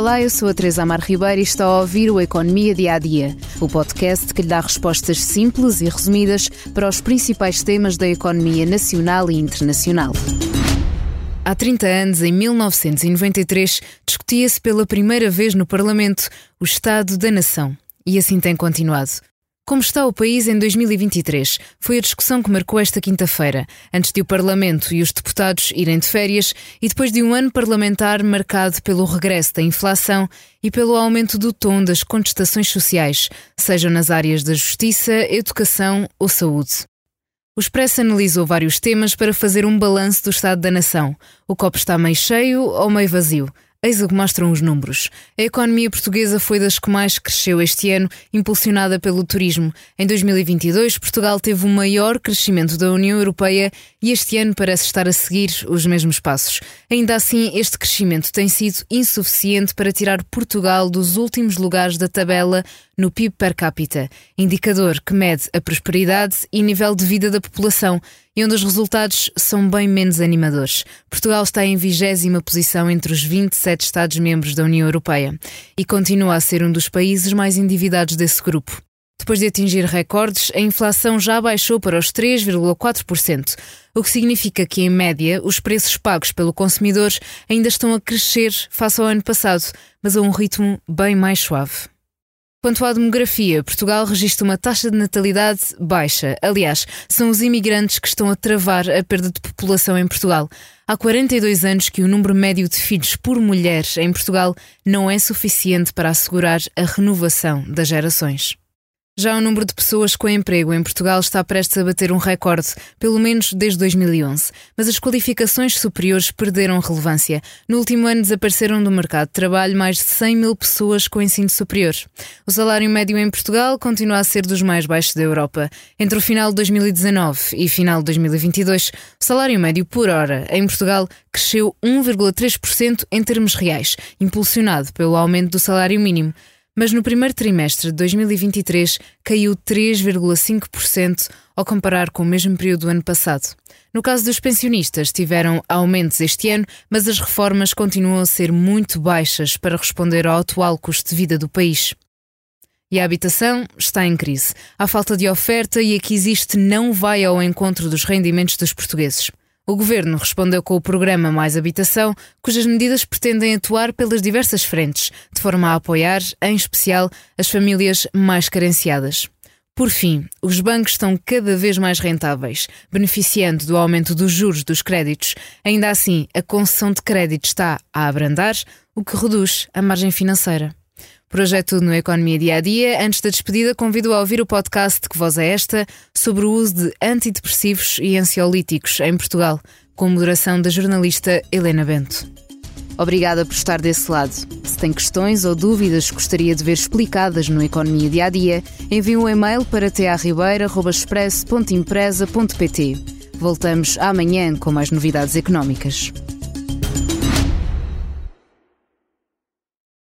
Olá, eu sou a Teresa Amar Ribeiro e está a ouvir o Economia Dia a Dia, o podcast que lhe dá respostas simples e resumidas para os principais temas da economia nacional e internacional. Há 30 anos, em 1993, discutia-se pela primeira vez no Parlamento o Estado da Nação. E assim tem continuado. Como está o país em 2023? Foi a discussão que marcou esta quinta-feira, antes de o Parlamento e os deputados irem de férias e depois de um ano parlamentar marcado pelo regresso da inflação e pelo aumento do tom das contestações sociais, sejam nas áreas da justiça, educação ou saúde. O Expresso analisou vários temas para fazer um balanço do estado da nação. O copo está meio cheio ou meio vazio? Eis o que mostram os números. A economia portuguesa foi das que mais cresceu este ano, impulsionada pelo turismo. Em 2022, Portugal teve o maior crescimento da União Europeia e este ano parece estar a seguir os mesmos passos. Ainda assim, este crescimento tem sido insuficiente para tirar Portugal dos últimos lugares da tabela no PIB per capita, indicador que mede a prosperidade e nível de vida da população e onde os resultados são bem menos animadores. Portugal está em vigésima posição entre os 27 Estados-membros da União Europeia e continua a ser um dos países mais endividados desse grupo. Depois de atingir recordes, a inflação já baixou para os 3,4%, o que significa que, em média, os preços pagos pelo consumidor ainda estão a crescer face ao ano passado, mas a um ritmo bem mais suave. Quanto à demografia, Portugal registra uma taxa de natalidade baixa. Aliás, são os imigrantes que estão a travar a perda de população em Portugal. Há 42 anos que o número médio de filhos por mulher em Portugal não é suficiente para assegurar a renovação das gerações. Já o número de pessoas com emprego em Portugal está prestes a bater um recorde, pelo menos desde 2011. Mas as qualificações superiores perderam relevância. No último ano desapareceram do mercado de trabalho mais de 100 mil pessoas com ensino superior. O salário médio em Portugal continua a ser dos mais baixos da Europa. Entre o final de 2019 e final de 2022, o salário médio por hora em Portugal cresceu 1,3% em termos reais, impulsionado pelo aumento do salário mínimo mas no primeiro trimestre de 2023 caiu 3,5% ao comparar com o mesmo período do ano passado. No caso dos pensionistas, tiveram aumentos este ano, mas as reformas continuam a ser muito baixas para responder ao atual custo de vida do país. E a habitação está em crise. A falta de oferta e a que existe não vai ao encontro dos rendimentos dos portugueses. O governo respondeu com o programa Mais Habitação, cujas medidas pretendem atuar pelas diversas frentes, de forma a apoiar, em especial, as famílias mais carenciadas. Por fim, os bancos estão cada vez mais rentáveis, beneficiando do aumento dos juros dos créditos. Ainda assim, a concessão de crédito está a abrandar, o que reduz a margem financeira. É tudo no Economia Dia a Dia. Antes da despedida, convido a ouvir o podcast Que Voz é Esta sobre o uso de antidepressivos e ansiolíticos em Portugal, com moderação da jornalista Helena Bento. Obrigada por estar desse lado. Se tem questões ou dúvidas que gostaria de ver explicadas no Economia Dia a Dia, envie um e-mail para tearribeira.express.empresa.pt. Voltamos amanhã com mais novidades económicas.